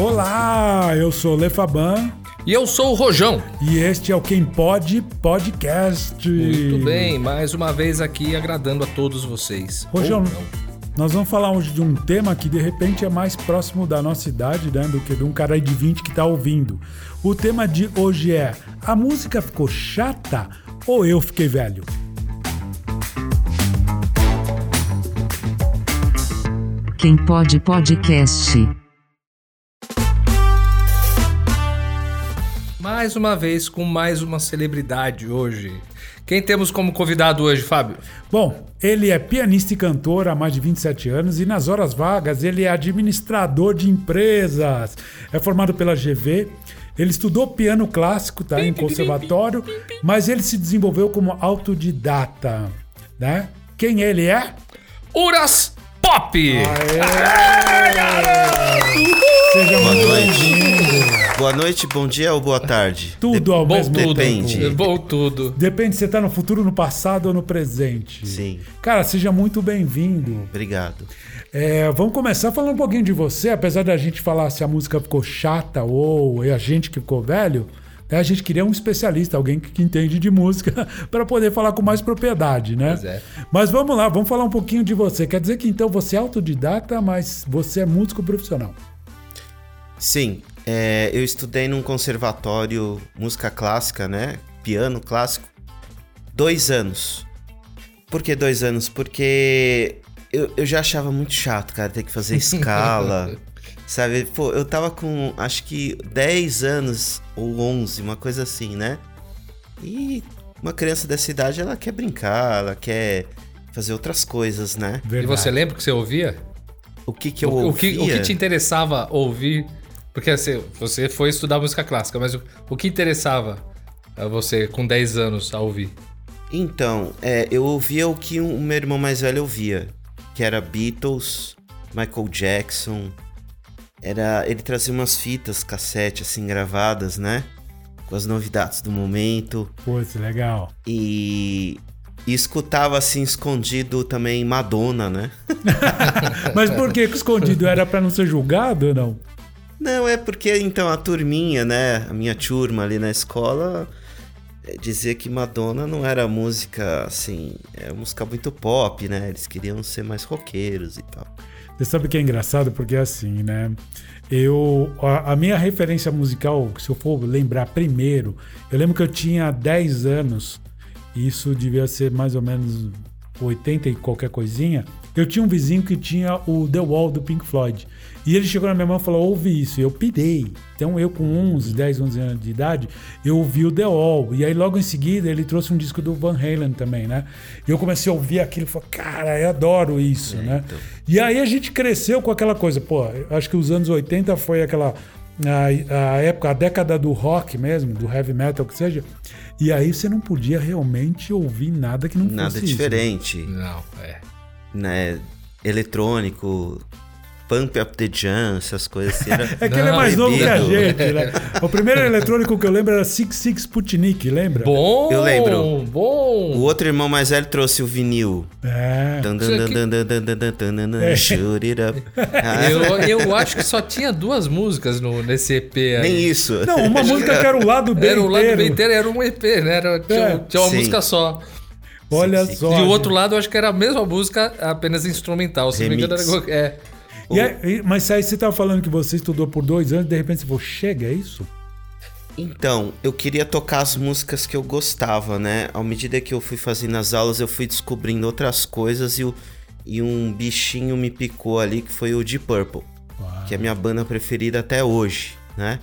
Olá, eu sou Lefaban E eu sou o Rojão. e este é o Quem Pode Podcast. Muito bem, mais uma vez aqui agradando a todos vocês. Rojão, nós vamos falar hoje de um tema que de repente é mais próximo da nossa idade, né, do que de um cara aí de 20 que tá ouvindo. O tema de hoje é: a música ficou chata ou eu fiquei velho? Quem pode podcast. Mais uma vez com mais uma celebridade hoje. Quem temos como convidado hoje, Fábio? Bom, ele é pianista e cantor há mais de 27 anos e nas horas vagas ele é administrador de empresas. É formado pela GV. Ele estudou piano clássico, tá, em conservatório, mas ele se desenvolveu como autodidata, né? Quem ele é? Uras Pop! Seja Boa muito noite. bem-vindo. Boa noite, bom dia ou boa tarde? Tudo ao Bom mesmo tudo. depende. Bom tudo. Depende se você tá no futuro, no passado ou no presente. Sim. Cara, seja muito bem-vindo. Obrigado. É, vamos começar falando um pouquinho de você, apesar da gente falar se a música ficou chata ou é a gente que ficou velho. né, a gente queria um especialista, alguém que, que entende de música, para poder falar com mais propriedade, né? Pois é. Mas vamos lá, vamos falar um pouquinho de você. Quer dizer que então você é autodidata, mas você é músico profissional. Sim, é, eu estudei num conservatório música clássica, né? Piano clássico. Dois anos. Por que dois anos? Porque eu, eu já achava muito chato, cara, ter que fazer escala. sabe? Pô, eu tava com acho que 10 anos ou 11, uma coisa assim, né? E uma criança dessa idade, ela quer brincar, ela quer fazer outras coisas, né? E Verdade. você lembra o que você ouvia? O que que eu o, o ouvia? que, o que te interessava ouvir? Porque assim, você foi estudar música clássica, mas o, o que interessava a você com 10 anos a ouvir? Então, é, eu ouvia o que o meu irmão mais velho ouvia, que era Beatles, Michael Jackson. Era, ele trazia umas fitas cassete assim gravadas, né? Com as novidades do momento Putz, legal. e, e escutava assim escondido também Madonna, né? Mas por que que escondido? Era para não ser julgado ou não? Não, é porque então a turminha, né? A minha turma ali na escola eh, dizia que Madonna não era música assim, é música muito pop, né? Eles queriam ser mais roqueiros e tal. Você sabe que é engraçado porque é assim, né? Eu a, a minha referência musical, se eu for lembrar primeiro, eu lembro que eu tinha 10 anos. Isso devia ser mais ou menos 80 e qualquer coisinha. Eu tinha um vizinho que tinha o The Wall do Pink Floyd. E ele chegou na minha mão e falou: ouve isso. E eu pirei. Então eu, com 11, 10, 11 anos de idade, eu ouvi o The Wall. E aí, logo em seguida, ele trouxe um disco do Van Halen também, né? E eu comecei a ouvir aquilo e falei: cara, eu adoro isso, né? então. E aí a gente cresceu com aquela coisa. Pô, acho que os anos 80 foi aquela. A, a época, a década do rock mesmo, do heavy metal, que seja. E aí você não podia realmente ouvir nada que não Nada fosse isso. diferente, Não, é. né? Eletrônico, Pump Up the Jam, essas coisas assim. Era... É que ele é Não, mais novo que a gente, né? O primeiro eletrônico que eu lembro era Six Six Sputnik, lembra? Bom! Eu lembro. Bom! O outro irmão mais velho trouxe o vinil. É. Dan, dan, dan, dan, dan, dan, dan, dan, dan, É. Shoot it up. Eu, eu acho que só tinha duas músicas no, nesse EP aí. Nem isso. Não, uma música que era o lado B Era o lado inteiro. bem inteiro, era um EP, né? Era, tinha, É. tinha uma Sim. música só. Olha Sim, sim. só. e o outro lado, eu acho que era a mesma música, apenas instrumental. Se não me engano, Remix. era. É. E aí- mas aí você tava falando que você estudou por dois anos, de repente você falou, chega, é isso? Então, eu queria tocar as músicas que eu gostava, né? À medida que eu fui fazendo as aulas, eu fui descobrindo outras coisas e, o, e um bichinho me picou ali, que foi o Deep Purple, que é a minha banda preferida até hoje, né?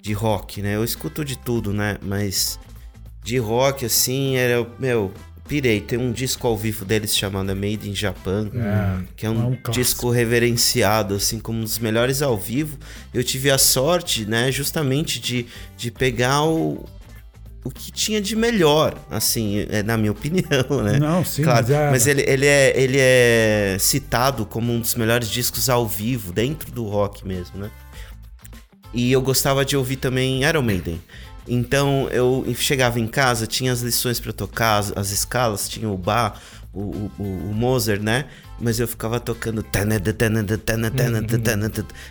De rock, né? Eu escuto de tudo, né? Mas de rock, assim, era, meu, pirei. Tem um disco ao vivo deles chamado Made in Japan, que é um, é um disco reverenciado, assim, como um dos melhores ao vivo. Eu tive a sorte, né, justamente de, de pegar o, o que tinha de melhor, assim, é, na minha opinião, né? Não, sim, claro, mas é- mas ele, ele, é, ele é citado como um dos melhores discos ao vivo, dentro do rock mesmo, né? E eu gostava de ouvir também Iron Maiden. Então eu chegava em casa, tinha as lições para tocar, as, as escalas, tinha o Bá, o, o, o- né? Mas eu ficava tocando.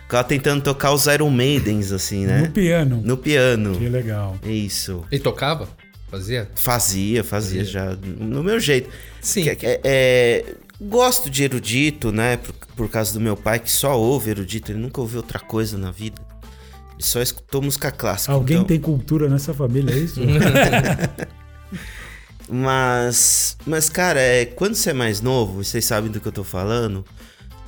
Ficava tentando tocar os Iron Maidens, assim, No né? piano. No piano. Que legal. Isso. E tocava? Fazia? Fazia, fazia já. No meu jeito. Sim. Que- que- é, gosto de erudito, né? Por, por causa do meu pai, que só ouve erudito. Ele nunca ouviu outra coisa na vida. Ele só escutou música clássica. Alguém então- tem cultura nessa família, é isso? Mas, mas cara, é, quando você é mais novo, vocês sabem do que eu tô falando,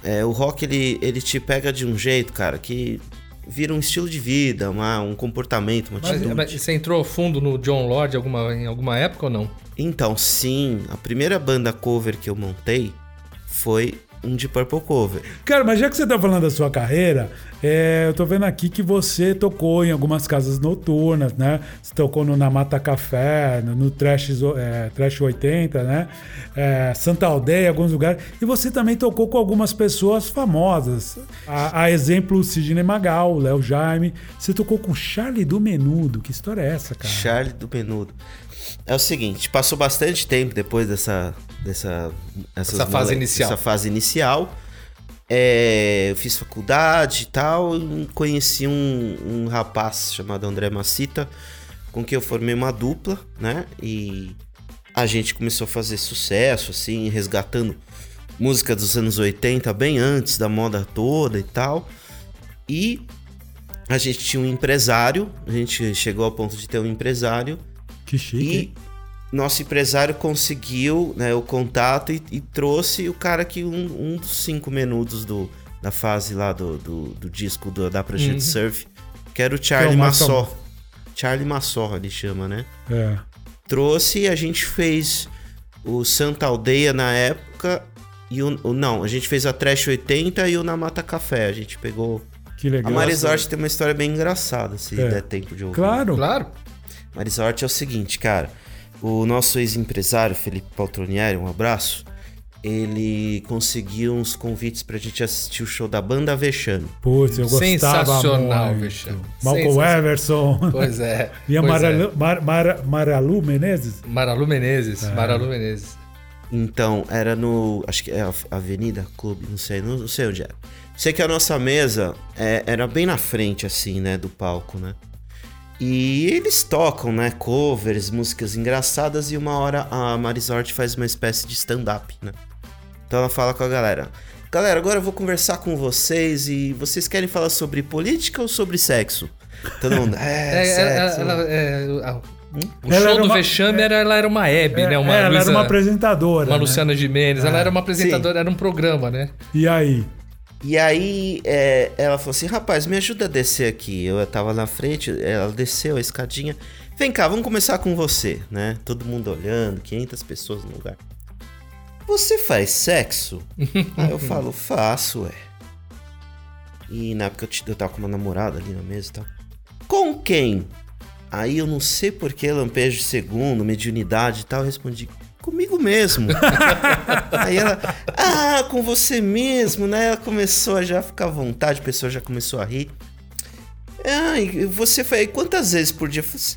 é, o rock ele, ele te pega de um jeito, cara, que vira um estilo de vida, uma, um comportamento, uma Mas, atitude. mas você entrou fundo no John Lord alguma, em alguma época ou não? Então, sim, a primeira banda cover que eu montei foi um de Purple Cover. Cara, mas já que você tá falando da sua carreira, é, eu tô vendo aqui que você tocou em algumas casas noturnas, né? Você tocou no Namata Café, no, no Trash, é, Trash 80, né? É, Santa Aldeia, alguns lugares. E você também tocou com algumas pessoas famosas. A, a exemplo, Sidney Magal, Léo Jaime. Você tocou com Charlie do Menudo. Que história é essa, cara? Charlie do Menudo. É o seguinte, passou bastante tempo depois dessa dessa Essa fase inicial. Essa fase inicial. É, eu fiz faculdade e tal, e conheci um, um rapaz chamado André Macita, com quem eu formei uma dupla, né? E a gente começou a fazer sucesso, assim, resgatando música dos anos 80, bem antes da moda toda e tal. E a gente tinha um empresário, a gente chegou ao ponto de ter um empresário Que chique. e nosso empresário conseguiu né, o contato e, e trouxe o cara que um, um dos cinco menudos do, da fase lá do, do, do disco do, da Prancha de Surf, que era o Charlie é o mais Massó. Charlie Massó, ele chama, né? É. Trouxe e a gente fez o Santa Aldeia na época e o, o- não, a gente fez a Trash 80 e o Na Mata Café. A gente pegou. Que legal. A Marisort tem uma história bem engraçada, se É. der tempo de ouvir. Claro. Claro. Marisort é o seguinte, cara. O nosso ex-empresário, Felipe Paltronieri, um abraço. Ele conseguiu uns convites pra gente assistir o show da banda Vexame. Putz, eu gostava Sensacional, muito. Vexame. Malcolm Sensacional. Everson. Pois é. E a Maralu, Mar- Mar- Maralu Menezes? é. Maralu Menezes. Maralu Menezes. Então, era no. Acho que é a Avenida Clube, não sei, não, não sei onde era. Sei que a nossa mesa é, era bem na frente, assim, né, do palco, né? E eles tocam, né, covers, músicas engraçadas, e uma hora a Marisort faz uma espécie de stand-up, né? Então ela fala com a galera: Galera, agora eu vou conversar com vocês e vocês querem falar sobre política ou sobre sexo? Todo mundo, é, É, sexo. ela, ela- é, a- o Ela show era do uma- Vexame era, ela era uma Hebe, né? Uma É, ela era Luísa- uma apresentadora. Uma né? Luciana Gimenez. Ela era uma apresentadora, era um programa, né? E aí? E aí é, ela falou assim: rapaz, me ajuda a descer aqui. Eu tava na frente, ela desceu a escadinha. Vem cá, vamos começar com você, né? Todo mundo olhando, 500 pessoas no lugar. Você faz sexo? aí eu falo: faço, ué. E na época eu, eu tava com uma namorada ali na mesa e tal. Com quem? Aí eu não sei por que lampejo de segundo, mediunidade e tal, eu respondi: comigo mesmo. Aí ela, ah, com você mesmo, né? Ela começou a já ficar à vontade, a pessoa já começou a rir. Ah, e você foi quantas vezes por dia? Assim,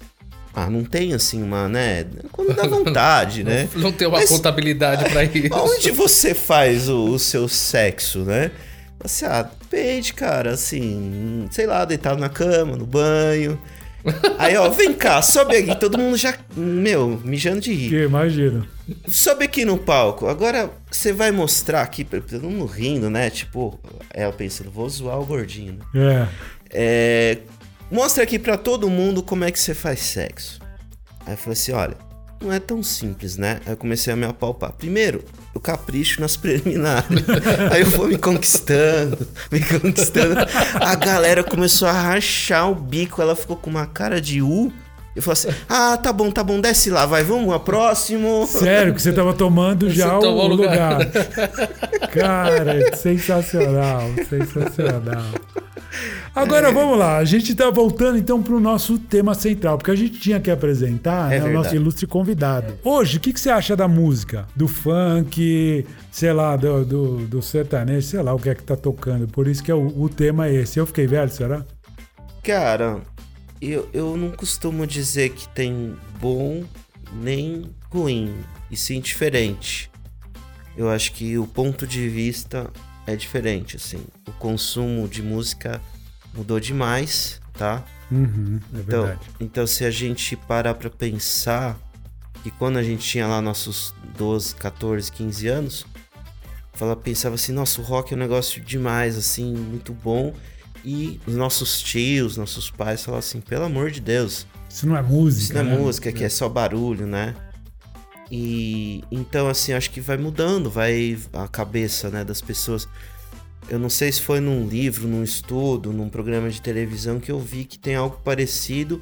ah, não tem assim uma, né? Quando dá vontade, né? Não, não tem uma Mas- contabilidade pra isso. Onde você faz o, o seu sexo, né? Assim, ah, depende, cara, assim, sei lá, deitado na cama, no banho. Aí, ó, vem cá, sobe aqui, todo mundo já, meu, mijando de rir. Que imagino. Sobe aqui no palco. Agora você vai mostrar aqui, todo mundo rindo, né? Tipo, ela pensando, vou zoar o gordinho, né? É. É, mostra aqui pra todo mundo como é que você faz sexo. Aí eu falei assim, olha, não é tão simples, né? Eu comecei a me apalpar. Primeiro, eu capricho nas preliminares. Aí eu vou me conquistando, me conquistando. A galera começou a rachar o bico, ela ficou com uma cara de U. Eu falei assim, ah, tá bom, tá bom, desce lá, vai, vamos, a próximo. Sério que você tava tomando já o o lugar. lugar. Cara, sensacional, sensacional. Agora vamos lá, a gente tá voltando então pro nosso tema central, porque a gente tinha que apresentar É né, o nosso ilustre convidado. Hoje, o que, que você acha da música? Do funk, sei lá, do, do, do sertanejo, sei lá o que é que tá tocando. Por isso que é o, o tema é esse. Eu fiquei velho, será? Cara, eu, eu não costumo dizer que tem bom nem ruim, e sim diferente. eu acho que o ponto de vista é diferente, assim. O consumo de música mudou demais, tá? Uhum, é Então, verdade. então se a gente parar pra pensar que quando a gente tinha lá nossos 12, 14, 15 anos, fala, pensava assim, nossa, o rock é um negócio demais, assim, muito bom. E os nossos tios, nossos pais falavam assim, pelo amor de Deus, Isso não é música. isso não é né? música, que é só barulho, né? E então assim, acho que vai mudando, vai a cabeça, né, das pessoas. Eu não sei se foi num livro, num estudo, num programa de televisão que eu vi que tem algo parecido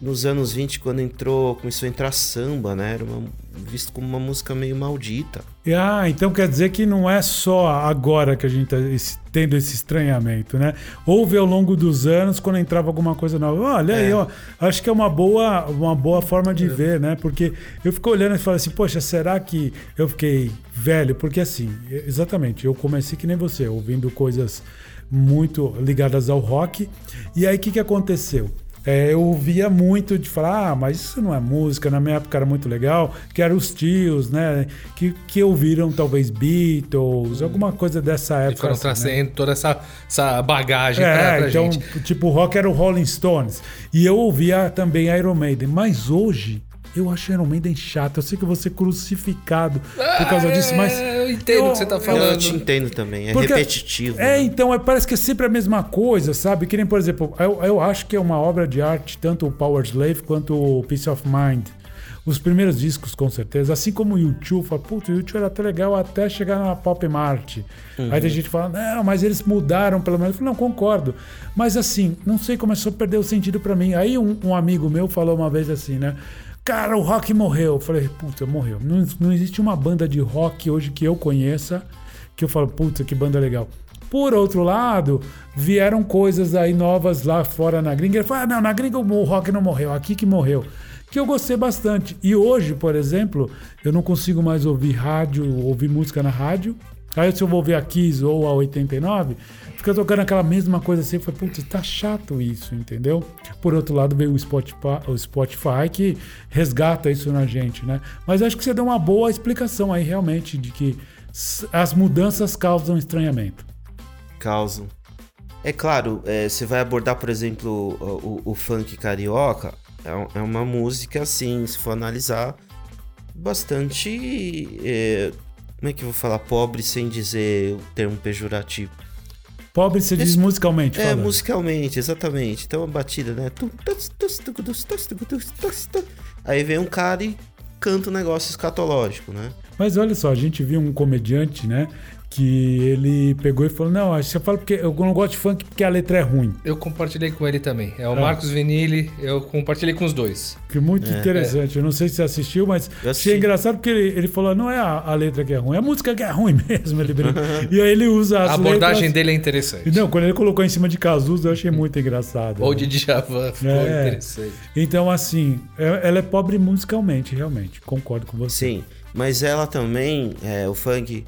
nos anos 20 quando entrou, começou a entrar samba, né? Era uma- visto como uma música meio maldita. Ah, então quer dizer que não é só agora que a gente está tendo esse estranhamento, né? Houve ao longo dos anos quando entrava alguma coisa nova. Olha aí, É. ó, acho que é uma boa, uma boa forma de ver, né? Porque eu fico olhando e falo assim, poxa, será que eu fiquei velho? Porque assim, exatamente, eu comecei que nem você, ouvindo coisas muito ligadas ao rock. E aí o que, que aconteceu? É, eu ouvia muito de falar, ah, mas isso não é música, na minha época era muito legal, que eram os tios, né, que, que ouviram talvez Beatles, alguma coisa dessa E época. foram assim, né? trazendo toda essa, essa bagagem pra, É, pra então, gente. tipo, o rock era o Rolling Stones. E eu ouvia também Iron Maiden. Mas hoje, eu acho Iron Maiden chato. Eu sei que eu vou ser crucificado por causa disso, mas. É, eu entendo o que você tá eu- falando. Eu te entendo também, é Porque- repetitivo. É, né? então, é, parece que é sempre a mesma coisa, sabe? Que nem, por exemplo, eu, eu acho que é uma obra de arte, tanto o Power Slave quanto o Peace of Mind. Os primeiros discos, com certeza. Assim como o YouTube, fala, puta, o YouTube era até legal até chegar na Pop Mart. Aí tem gente que fala, não, mas eles mudaram pelo menos. Eu falo, não, concordo. Mas assim, não sei, começou a perder o sentido pra mim. Aí um, um amigo meu falou uma vez assim, né? Cara, o rock morreu. Eu falei, puta, morreu. Não, não existe uma banda de rock hoje que eu conheça que eu falo, puta, que banda legal. Por outro lado, vieram coisas aí novas lá fora na gringa. Ele falou, ah, não, na gringa o rock não morreu, aqui que morreu. Que eu gostei bastante. E hoje, por exemplo, eu não consigo mais ouvir rádio, ouvir música na rádio. Aí se eu vou ouvir a Kiss ou a 89, fica tocando aquela mesma coisa assim. Falei, putz, tá chato isso, entendeu? Por outro lado, veio o Spotify, o Spotify que resgata isso na gente, né? Mas acho que você deu uma boa explicação aí, realmente, de que as mudanças causam estranhamento. causam. É claro, é, você vai abordar, por exemplo, o, o- o funk carioca, é, é uma música, assim, se for analisar, bastante. é, como é que eu vou falar? Pobre sem dizer o termo pejorativo. Pobre se diz Esse- musicalmente, É, falando. musicalmente, exatamente. Então a batida, né? Aí vem um cara e canta um negócio escatológico, né? Mas olha só, a gente viu um comediante, né? Que ele pegou e falou: Não, você fala porque eu não gosto de funk porque a letra é ruim. Eu compartilhei com ele também. É o Ah. Marcos Venili, eu compartilhei com os dois. Que muito É. interessante. Eu não sei se você assistiu, mas Eu achei engraçado porque ele, ele falou: não é a, a letra que é ruim, é a música que é ruim mesmo. Ele brinca. e aí ele usa as A abordagem letras- dele é interessante. Não, quando ele colocou em cima de Cazuza, eu achei muito engraçado. Ou de Djavan, ficou É. interessante. Então, assim, é- ela é pobre musicalmente, realmente. Concordo com você. Sim, mas ela também, é, o funk,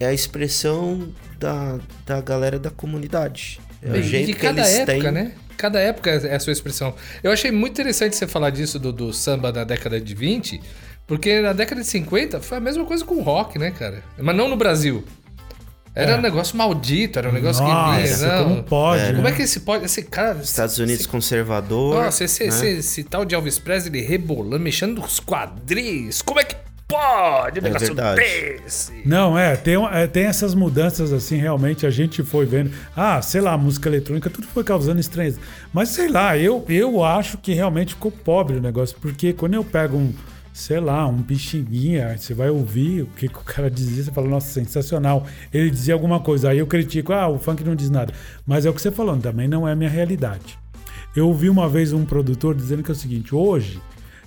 é a expressão da, da galera da comunidade. É o E jeito de que cada eles época, têm. né? Cada época é a sua expressão. Eu achei muito interessante você falar disso do, do samba da década de 20, porque na década de 50 foi a mesma coisa com o rock, né, cara? Mas não no Brasil. Era É. um negócio maldito, era um negócio Nossa, que vinha, não. como pode, Como né? é que esse pode. Esse cara. Estados Unidos esse, conservador. Nossa, esse, né? esse, esse tal de Elvis Presley rebolando, mexendo nos quadris. Como é que pode um negócio verdade. desse? Não, é tem, é, tem essas mudanças assim, realmente a gente foi vendo. Ah, sei lá, música eletrônica, tudo foi causando estranheza. Mas sei lá, eu, eu acho que realmente ficou pobre o negócio, porque quando eu pego um, sei lá, um bichinguinha, você vai ouvir o que, que o cara dizia, você fala, nossa, sensacional. Ele dizia alguma coisa, aí eu critico, ah, o funk não diz nada. Mas é o que você falou, também não é a minha realidade. Eu ouvi uma vez um produtor dizendo que é o seguinte: hoje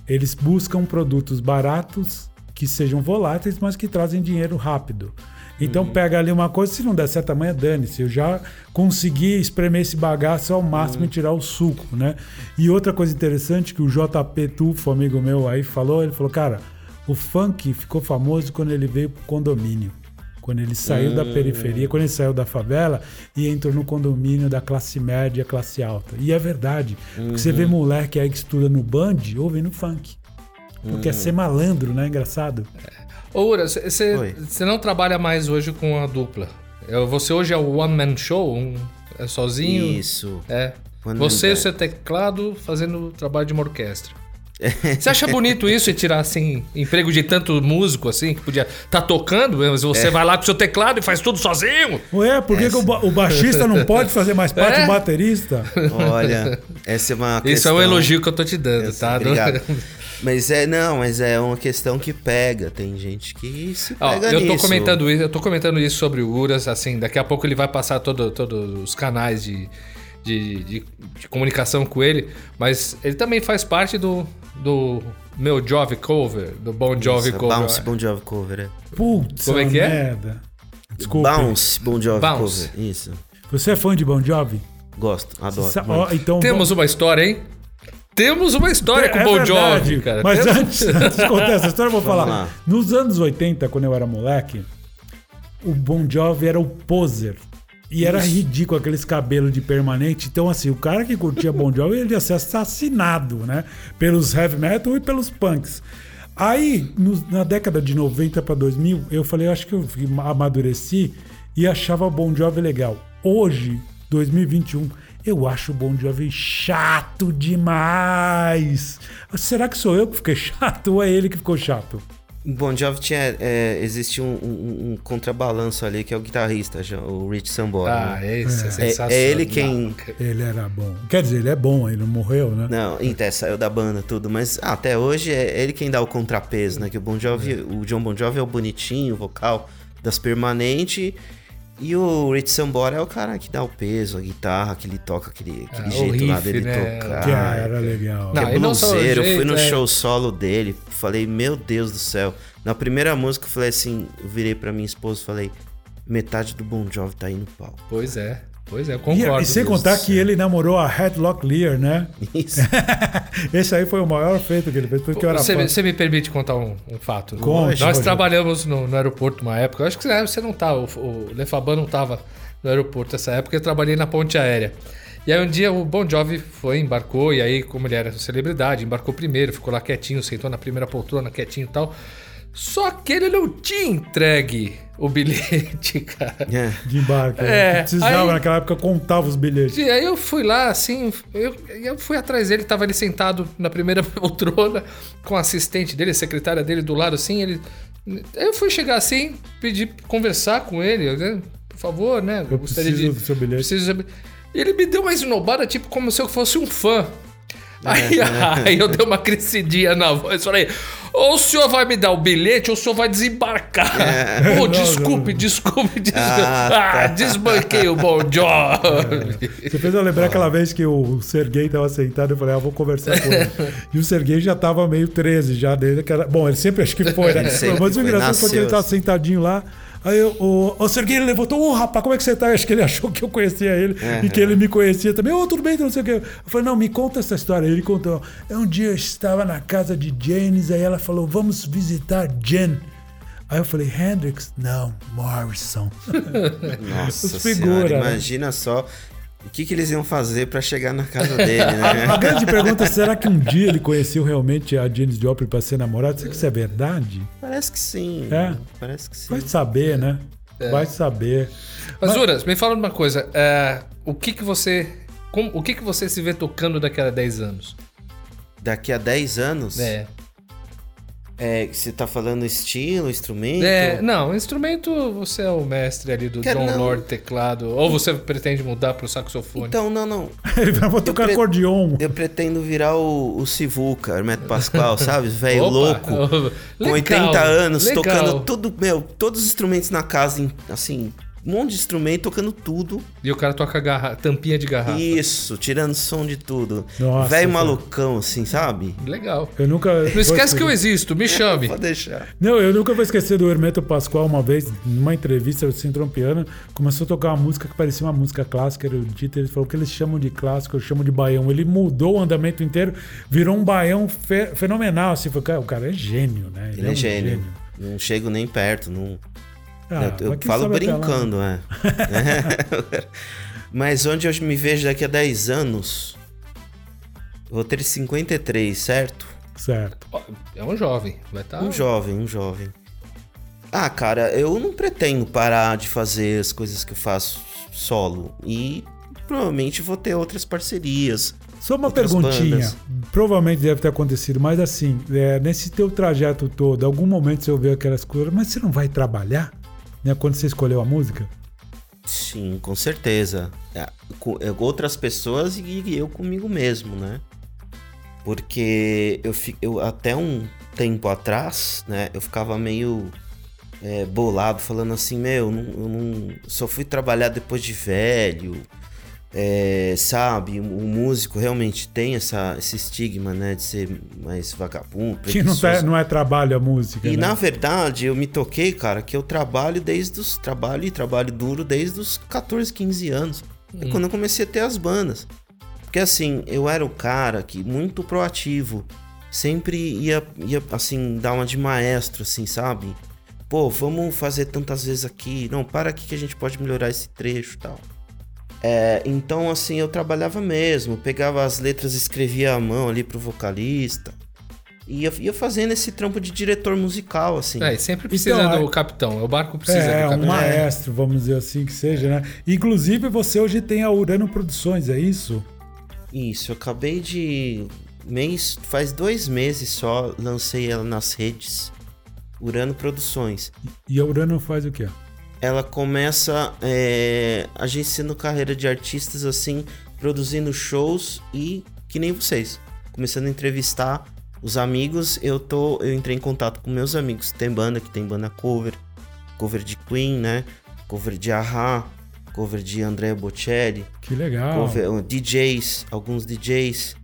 eles buscam produtos baratos que sejam voláteis, mas que trazem dinheiro rápido. Então pega ali uma coisa, se não der certo amanhã, dane-se. Eu já consegui espremer esse bagaço ao máximo e tirar o suco, né? E outra coisa interessante que o JP Tufo, amigo meu aí, falou, ele falou, cara, o funk ficou famoso quando ele veio pro condomínio. Quando ele saiu da periferia, quando ele saiu da favela e entrou no condomínio da classe média, classe alta. E é verdade. Porque você vê moleque aí que estuda no Band ouvindo funk. Porque é ser malandro, né? Engraçado. Ô, Ura, você não trabalha mais hoje com a dupla. É, Você hoje é o one man show, um, é sozinho. Isso. É. One Você e o seu teclado fazendo o trabalho de uma orquestra. Você acha bonito isso e tirar assim emprego de tanto músico assim que podia estar tocando, mas É. você vai lá com o seu teclado e faz tudo sozinho? Ué, por que, que o, ba- o baixista não pode fazer mais parte É? do baterista? Olha, essa é uma Isso é questão... um elogio que eu tô te dando, Essa- tá? Obrigado. Mas é, não, mas é uma questão que pega. Tem gente que se Ó, pega eu tô nisso. comentando isso, eu tô comentando isso sobre o Uras, assim, daqui a pouco ele vai passar todo- todos os canais de, de, de- de comunicação com ele, mas ele também faz parte do, do meu Jovi cover, do Bon Jovi Isso, cover. Bounce Bon Jovi cover, é. Putz, Como é que é? merda. Desculpa. Bounce Bon Jovi Bounce. cover. Isso. Você é fã de Bon Jovi? Gosto, adoro. Sa- ó, então, Temos uma história, hein? Temos uma história com o É Bon Jovi, cara. Mas Temos- antes, antes de contar essa história, eu vou falar. Nos anos 80, quando eu era moleque, o Bon Jovi era o poser. E era ridículo aqueles cabelos de permanente. Então, assim, o cara que curtia Bon Jovi, ele ia ser assassinado, né? Pelos heavy metal e pelos punks. Aí, no- na década de 90 para 2000, eu falei, eu acho que eu amadureci e achava o Bon Jovi legal. Hoje, 2021, eu acho o Bon Jovi chato demais. Será que sou eu que fiquei chato ou é ele que ficou chato? O Bon Jovi tinha, é, existe um, um- um contrabalanço ali, que é o guitarrista, o Rich Ah, Sambora. né? esse é, É- sensacional. é ele quem- Ele era bom. Quer dizer, ele é bom, ele não morreu, né? Não, então, saiu da banda tudo, mas ah, até hoje é ele quem dá o contrapeso, né? Que o Bon Jovi, o John Bon Jovi é o bonitinho, o vocal das permanentes, e o Rich Sambora é o cara que dá o peso, a guitarra, que ele toca aquele, aquele Ah, o jeito lá riff, dele né? tocar. Que era legal. Não, Que é não o bluseiro, eu fui no é. show solo dele, falei, meu Deus do céu. Na primeira música eu falei assim, eu virei pra minha esposa e falei, metade do Bon Jovi tá aí no palco. Pois é, pois é, eu E, concordo. e sem contar que céu. ele namorou a Headlock Lear, né? Isso. Esse aí foi o maior feito que ele fez, porque eu era Você, me permite contar um, um fato? Conte, Nós Rogério. trabalhamos no, no aeroporto uma época. Eu acho que você não tá, o, o Lefaban não tava no aeroporto nessa época. Eu trabalhei na ponte aérea. E aí um dia o Bon Jovi foi, embarcou, e aí, como ele era celebridade, embarcou primeiro, ficou lá quietinho, sentou na primeira poltrona, quietinho e tal. Só que ele não tinha entregue o bilhete, cara. É. De embarque. É, É, precisava, aí- naquela época, contava os bilhetes. E aí eu fui lá, assim, eu, eu fui atrás dele, tava ele sentado na primeira poltrona, com a assistente dele, a secretária dele do lado, assim, ele... Aí eu fui chegar assim, pedir conversar com ele, né? por favor, né? Eu preciso do seu bilhete. Preciso do seu bi- E ele me deu uma esnobada, tipo, como se eu fosse um fã. Aí, aí eu dei uma crescidinha na voz, falei, ou o senhor vai me dar o bilhete ou o senhor vai desembarcar. Ô, Não, desculpe, não. desculpe, desculpe. Ah, Ah, desbanquei o Bon Jovi. Você fez eu lembrar aquela vez que o Serguei tava sentado, eu falei, ah, vou conversar com ele. e o Serguei já tava meio 13, já desde aquela... Bom, ele sempre acho que foi, né? Mas o engraçado foi que ele nasceu tava assim. sentadinho lá. Aí eu- o, o Serguei ele levantou, ô rapaz, como é que você tá? Acho que ele achou que eu conhecia ele e que ele me conhecia também. Ô, tudo bem, não sei o quê. Eu falei, não, me conta essa história. Ele contou. É um dia eu estava na casa de Janis, aí ela falou, vamos visitar Jen. Aí eu falei, Hendrix? Não, Morrison. Nossa Os senhora, figura, né? imagina só o que, que eles iam fazer pra chegar na casa dele, A né? grande pergunta é: será que um dia ele conheceu realmente a Janis Joplin para ser namorada? Será que isso é verdade? Parece que sim. É. Parece que sim. Vai saber, né? Vai saber. Mas, Uras, me fala uma coisa. é, o que que você... como- o que que você se vê tocando daqui a 10 anos? Daqui a 10 anos, É. é, você tá falando estilo, instrumento? É, não, instrumento você é o mestre ali do Quero John não. Lord teclado. Ou você pretende mudar pro saxofone? Então, não, não. Ele vai tocar acordeon. Eu pretendo virar o, o Sivuca, Hermeto Pascoal, sabe? Velho Opa, louco. legal, com 80 anos, legal. tocando tudo, meu, todos os instrumentos na casa, assim, um monte de instrumento, tocando tudo. E o cara toca garra... tampinha de garrafa. Isso, tirando som de tudo. Nossa, Velho malucão, assim, sabe? Legal. Eu nunca. Não esquece que eu existo, me chame. Pode deixar. Não, eu nunca vou esquecer do Hermeto Pascoal uma vez, numa entrevista do Centro Piano, começou a tocar uma música que parecia uma música clássica, era o Dito, ele falou que eles chamam de clássico, eu chamo de baião. Ele mudou o andamento inteiro, virou um baião fe- fenomenal, assim, foi, cara, o cara é gênio, né? Ele é gênio. Não chego nem perto, não. Ah, eu falo né? brincando, é. Mas onde eu me vejo daqui a 10 anos, eu vou ter 53, certo? Certo. É um jovem, vai estar. Um jovem, um jovem. Ah, cara, eu não pretendo parar de fazer as coisas que eu faço solo. E provavelmente vou ter outras parcerias. Só uma perguntinha. bandas. Provavelmente deve ter acontecido, mas assim, é, nesse teu trajeto todo, algum momento você ouviu aquelas coisas, mas você não vai trabalhar? Né, quando você escolheu a música? Sim, com certeza. É, com- é, outras pessoas e eu comigo mesmo, né? Porque eu, eu até um tempo atrás, né, eu ficava meio é, bolado, falando assim, meu, eu não, eu não- só fui trabalhar depois de velho, é, sabe? O músico realmente tem essa, esse estigma, né, de ser mais vagabundo, Que não, tá- não é trabalho a música. E né? na verdade, eu me toquei, cara, que eu trabalho desde os. Trabalho e trabalho duro desde os 14, 15 anos. É quando eu comecei a ter as bandas. Porque assim, eu era o cara que muito proativo. Sempre ia, ia assim, dar uma de maestro, assim, sabe? Pô, vamos fazer tantas vezes aqui. Não, para aqui que a gente pode melhorar esse trecho e tal. É, então, assim, eu trabalhava mesmo. Pegava as letras, escrevia à mão ali pro vocalista. E ia, ia fazendo esse trampo de diretor musical, assim. É, sempre precisa Então, do é- capitão. O barco precisa É, do um capitão. maestro, vamos dizer assim que seja, né? Inclusive, você hoje tem a Urano Produções, é isso? Isso, eu acabei de. Mês. Faz dois meses só, lancei ela nas redes. Urano Produções. E a Urano faz o quê? Ela começa é, agenciando carreira de artistas assim, produzindo shows e que nem vocês. Começando a entrevistar os amigos, eu tô. Eu entrei em contato com meus amigos. Tem banda que tem banda cover, cover de Queen, né? Cover de Ahá, cover de Andrea Bocelli. Que legal. Cover- uh, DJs, alguns DJs.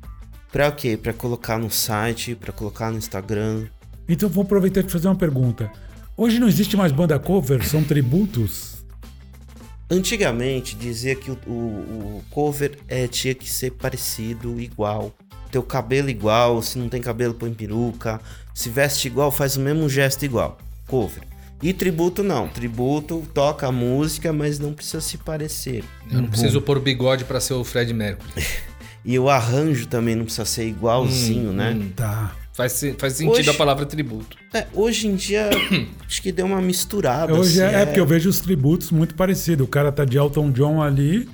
Pra o quê? Pra colocar no site, pra colocar no Instagram. Então vou aproveitar e te fazer uma pergunta. Hoje não existe mais banda cover, são tributos? Antigamente dizia que o, o- o cover é, tinha que ser parecido, igual. Ter o cabelo igual, se não tem cabelo põe peruca. Se veste igual, faz o mesmo gesto igual. Cover. E tributo não. Tributo toca a música, mas não precisa se parecer. Eu não preciso pôr bigode pra ser o Fred Mercury. E o arranjo também não precisa ser igualzinho, Hum, né? hum. Tá. Faz, se- faz sentido Hoje- a palavra tributo. É, hoje em dia, acho que deu uma misturada. Hoje assim, é, é porque eu vejo os tributos muito parecidos. O cara tá de Elton John ali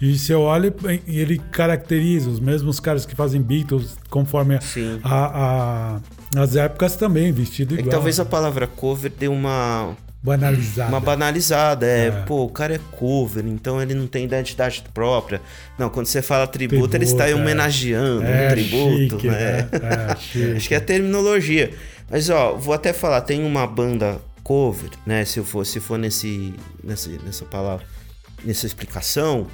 e você olha e ele caracteriza os mesmos caras que fazem Beatles conforme a- a- a- as épocas também, vestido É que igual. talvez a palavra cover dê uma, Banalizado. uma banalizada. É, É. pô, o cara é cover, então ele não tem identidade própria. Não, quando você fala tributo, Tributo, ele está é. homenageando É, um tributo, chique, né? É, chique. Acho que é terminologia. Mas, ó, vou até falar, tem uma banda cover, né? Se for, se for nesse, nessa, nessa palavra, nessa explicação,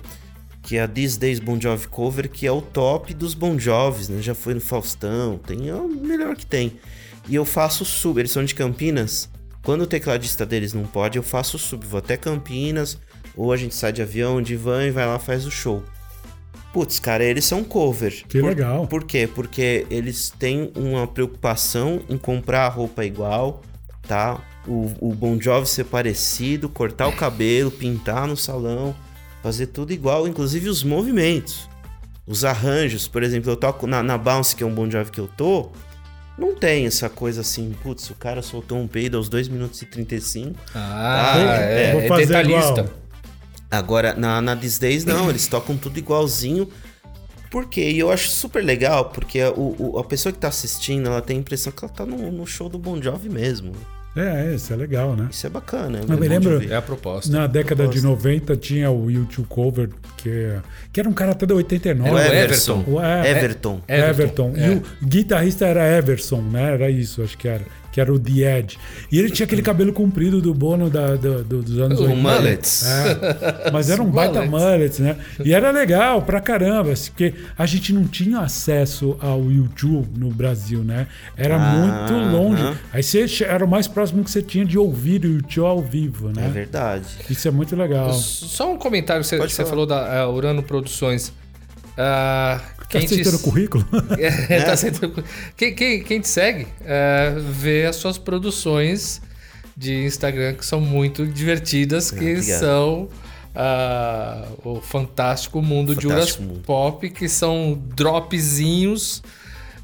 que é a These Days Bon Jovi Cover, que é o top dos Bon Jovis, né? Já foi no Faustão, tem, é o melhor que tem. E eu faço sub, eles são de Campinas. Quando o tecladista deles não pode, eu faço sub, vou até Campinas, ou a gente sai de avião, de van e vai lá faz o show. Putz, cara, eles são cover. Que legal. Por quê? Porque eles têm uma preocupação em comprar a roupa igual, tá? O, o Bon Jovi ser parecido, cortar o cabelo, pintar no salão, fazer tudo igual, inclusive os movimentos. Os arranjos, por exemplo, eu toco na, na Bounce, que é um Bon Jovi que eu tô, não tem essa coisa assim, putz, o cara soltou um peido aos 2 minutos e 35. Ah, Ah, é, vou é fazer detalhista. igual. Agora, na, na These Days, não, eles tocam tudo igualzinho. Por quê? E eu acho super legal, porque a, o- o- a pessoa que tá assistindo, ela tem a impressão que ela tá no, no show do Bon Jovi mesmo. É, isso é legal, né? Isso é bacana. é Eu me bom de lembro-. É a proposta. Na década de gosto. 90 tinha o YouTube Cover, que, que era um cara até da 89. O o Everson. Everton. O é- Everton. Everton. Everton, é. E o guitarrista era Everson, né? Era isso, acho que era. Que era o The Edge. E ele tinha aquele cabelo comprido do Bono da, do- do- dos anos O 80. mullets. É. Mas era um baita Mullets. né? E era legal pra caramba, assim, porque a gente não tinha acesso ao YouTube no Brasil, né? Era Ah, muito longe. aham. Aí você era o mais próximo que você tinha de ouvir o YouTube ao vivo, É né? verdade. Isso é muito legal. Só um comentário, você, Pode você falar. falou da é, Urano Produções. Ah, Tá aceitando o currículo? É, tá aceitando- Quem, quem, quem te segue é, vê as suas produções de Instagram que são muito divertidas, que obrigado. são ah, o fantástico mundo de Uras Fantástico Mundo. Pop, que são dropzinhos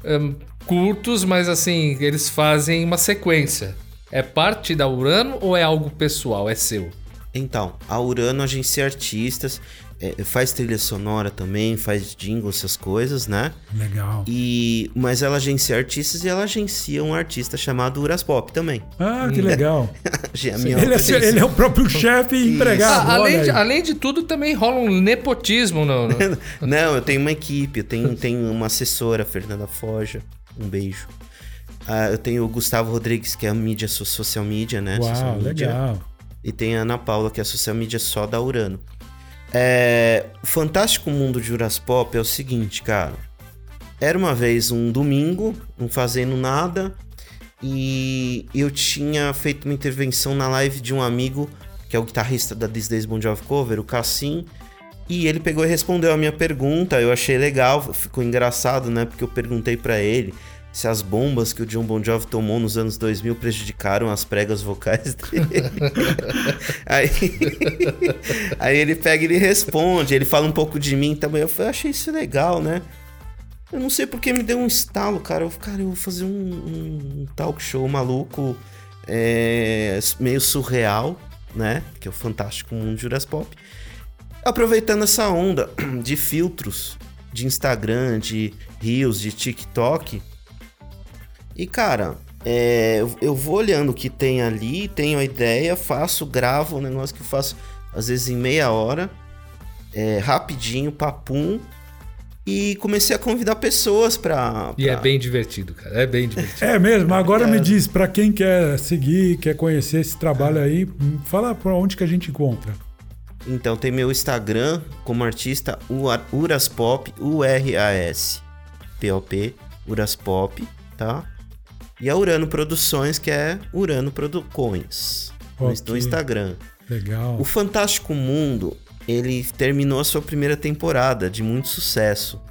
hum, curtos, mas assim, eles fazem uma sequência. É parte da Urano ou é algo pessoal? É seu? Então, a Urano agencia artistas, é, faz trilha sonora também, faz jingle, essas coisas, né? Legal. E, mas ela agencia artistas e ela agencia um artista chamado Uras Pop também. Ah, que legal. A minha Ele é, ele é o próprio chefe e empregado. Ah, além, de, além de tudo, também rola um nepotismo no. no- Não, eu tenho uma equipe, eu tenho, tenho uma assessora, Fernanda Foja. Um beijo. Ah, eu tenho o Gustavo Rodrigues, que é a mídia so- social media, né? social Uau, media. legal. E tem a Ana Paula, que é a social media só da Urano. É, o fantástico mundo de Uraspop é o seguinte, cara. Era uma vez um domingo, não fazendo nada, e eu tinha feito uma intervenção na live de um amigo, que é o guitarrista da This Days Bon Jovi Cover, o Cassim, e ele pegou e respondeu a minha pergunta, eu achei legal, ficou engraçado, né, porque eu perguntei pra ele se as bombas que o John Bon Jovi tomou nos anos 2000 prejudicaram as pregas vocais dele. aí, aí ele pega e ele responde, ele fala um pouco de mim também. Eu falei, achei isso legal, né? Eu não sei porque me deu um estalo, cara. Eu, cara, eu vou fazer um, um talk show maluco, é, meio surreal, né? Que é o fantástico mundo de Juras Pop. Aproveitando essa onda de filtros de Instagram, de Reels, de TikTok. E, cara, é, eu- eu vou olhando o que tem ali, tenho a ideia, faço, gravo um negócio que eu faço às vezes em meia hora, é, rapidinho, papum. E comecei a convidar pessoas pra. E é pra- bem divertido, cara. É bem divertido. É mesmo, agora me diz, pra quem quer seguir, quer conhecer esse trabalho aí, hum, fala pra onde que a gente encontra. Então tem meu Instagram como artista Ura- Uraspop, U-R-A-S P-O-P, Uraspop, tá? E a Urano Produções, que é Urano Produções, no, Ok. no Instagram. Legal. O Fantástico Mundo, ele terminou a sua primeira temporada de muito sucesso.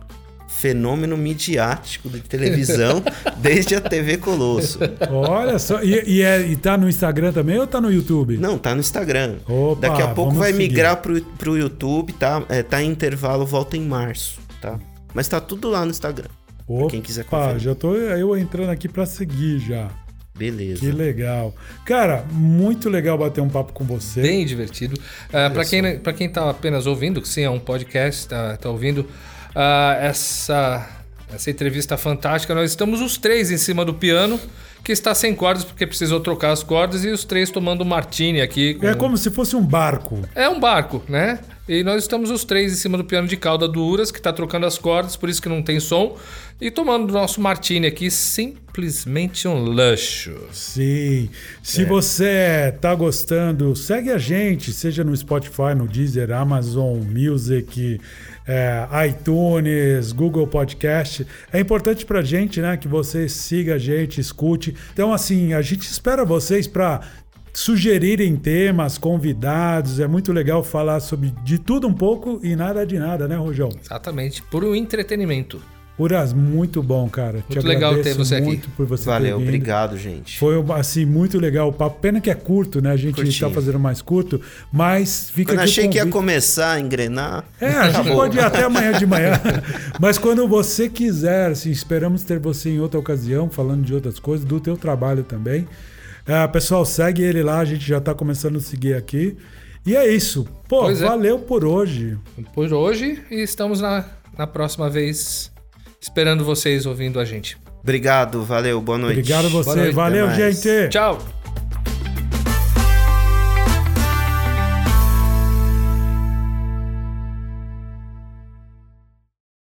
Fenômeno midiático de televisão desde a TV Colosso. Olha só, e, e, é, e tá no Instagram também ou tá no YouTube? Não, tá no Instagram. Opa, Daqui a pouco vai seguir. migrar pro, pro YouTube, tá? É, tá em intervalo, volta em março, tá? Mas tá tudo lá no Instagram. Opa, quem quiser conferir. já tô eu entrando aqui pra seguir já. Beleza. Que legal. Cara, muito legal bater um papo com você. Bem divertido. Uh, para quem para quem tá apenas ouvindo, que sim, é um podcast, tá, tá ouvindo ah, essa essa entrevista fantástica. Nós estamos os três em cima do piano, que está sem cordas porque precisou trocar as cordas e os três tomando martini aqui. com- É como se fosse um barco. É um barco, né? E nós estamos os três em cima do piano de cauda do Uras, que está trocando as cordas, por isso que não tem som. E tomando o nosso martini aqui, simplesmente um luxo. Sim. Se você tá gostando, segue a gente, seja no Spotify, no Deezer, Amazon Music, é, iTunes, Google Podcast. É importante pra gente, né, que você siga a gente, escute. Então, assim, a gente espera vocês para sugerirem temas, convidados. É muito legal falar sobre de tudo um pouco e nada de nada, né, Rojão? Exatamente, por um entretenimento. Uras, muito bom, cara. Te Muito legal ter agradeço você aqui. muito por você ter Valeu, obrigado, gente. Foi assim muito legal o papo. Pena que é curto, né? A gente Curtinho. está fazendo mais curto, mas fica Quando aqui achei que ia começar a engrenar. É, a gente pode ir até amanhã de manhã. Mas quando você quiser, assim, esperamos ter você em outra ocasião, falando de outras coisas, do teu trabalho também. É, pessoal, segue ele lá, a gente já está começando a seguir aqui. E é isso. Pô, Pois é. valeu por hoje. Por hoje e estamos na, na próxima vez esperando vocês ouvindo a gente. Obrigado, valeu, boa noite. Obrigado a você. noite, valeu, gente. Tchau!